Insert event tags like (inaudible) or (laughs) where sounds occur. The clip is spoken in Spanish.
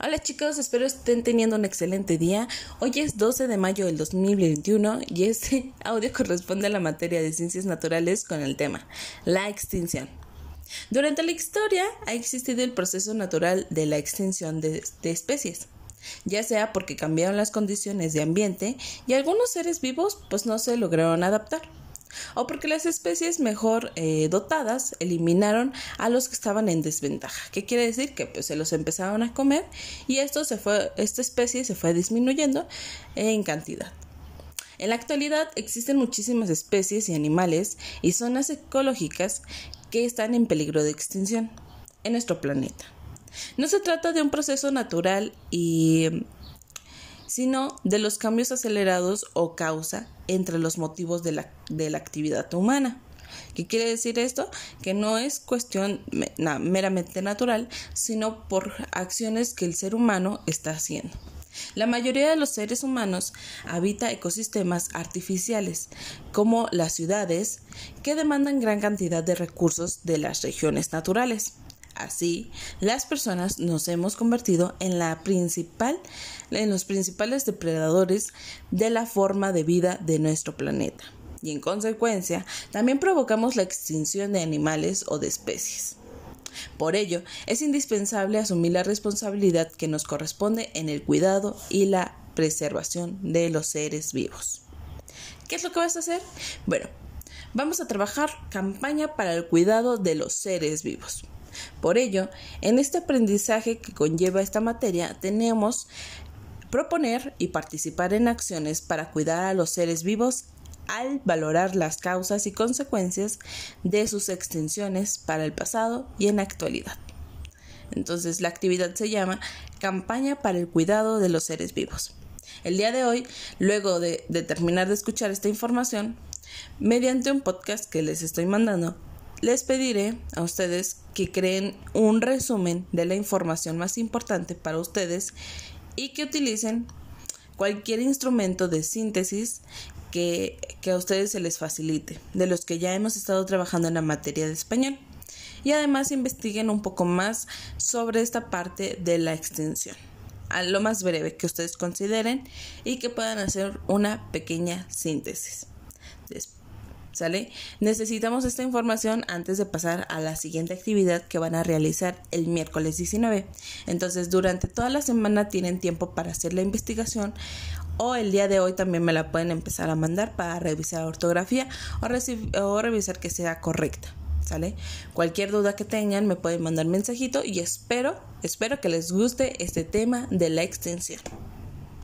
Hola chicos, espero estén teniendo un excelente día. Hoy es 12 de mayo del 2021 y este (laughs) audio corresponde a la materia de ciencias naturales con el tema la extinción. Durante la historia ha existido el proceso natural de la extinción de, especies ya sea porque cambiaron las condiciones de ambiente y algunos seres vivos pues no se lograron adaptar o porque las especies mejor eh, dotadas eliminaron a los que estaban en desventaja. ¿Qué quiere decir? Que pues, se los empezaron a comer y esto se fue, esta especie se fue disminuyendo en cantidad. En la actualidad existen muchísimas especies y animales y zonas ecológicas que están en peligro de extinción en nuestro planeta. No se trata de un proceso natural y sino de los cambios acelerados o causa entre los motivos de la, de la actividad humana. ¿Qué quiere decir esto? Que no es cuestión meramente natural, sino por acciones que el ser humano está haciendo. La mayoría de los seres humanos habita ecosistemas artificiales, como las ciudades, que demandan gran cantidad de recursos de las regiones naturales. Así, las personas nos hemos convertido en la principal en los principales depredadores de la forma de vida de nuestro planeta. Y en consecuencia, también provocamos la extinción de animales o de especies. Por ello, es indispensable asumir la responsabilidad que nos corresponde en el cuidado y la preservación de los seres vivos. ¿Qué es lo que vas a hacer? Bueno, vamos a trabajar campaña para el cuidado de los seres vivos. Por ello, en este aprendizaje que conlleva esta materia, tenemos proponer y participar en acciones para cuidar a los seres vivos al valorar las causas y consecuencias de sus extinciones para el pasado y en la actualidad. Entonces la actividad se llama Campaña para el Cuidado de los Seres Vivos. El día de hoy, luego de, de terminar de escuchar esta información, mediante un podcast que les estoy mandando, les pediré a ustedes que creen un resumen de la información más importante para ustedes y que utilicen cualquier instrumento de síntesis que, que, a ustedes se les facilite, de los que ya hemos estado trabajando en la materia de español. Y además investiguen un poco más sobre esta parte de la extensión, a lo más breve que ustedes consideren y que puedan hacer una pequeña síntesis. Después ¿Sale? Necesitamos esta información antes de pasar a la siguiente actividad que van a realizar el miércoles 19. Entonces, durante toda la semana tienen tiempo para hacer la investigación o el día de hoy también me la pueden empezar a mandar para revisar ortografía o, o revisar que sea correcta. ¿Sale? Cualquier duda que tengan me pueden mandar mensajito y espero, espero que les guste este tema de la extensión.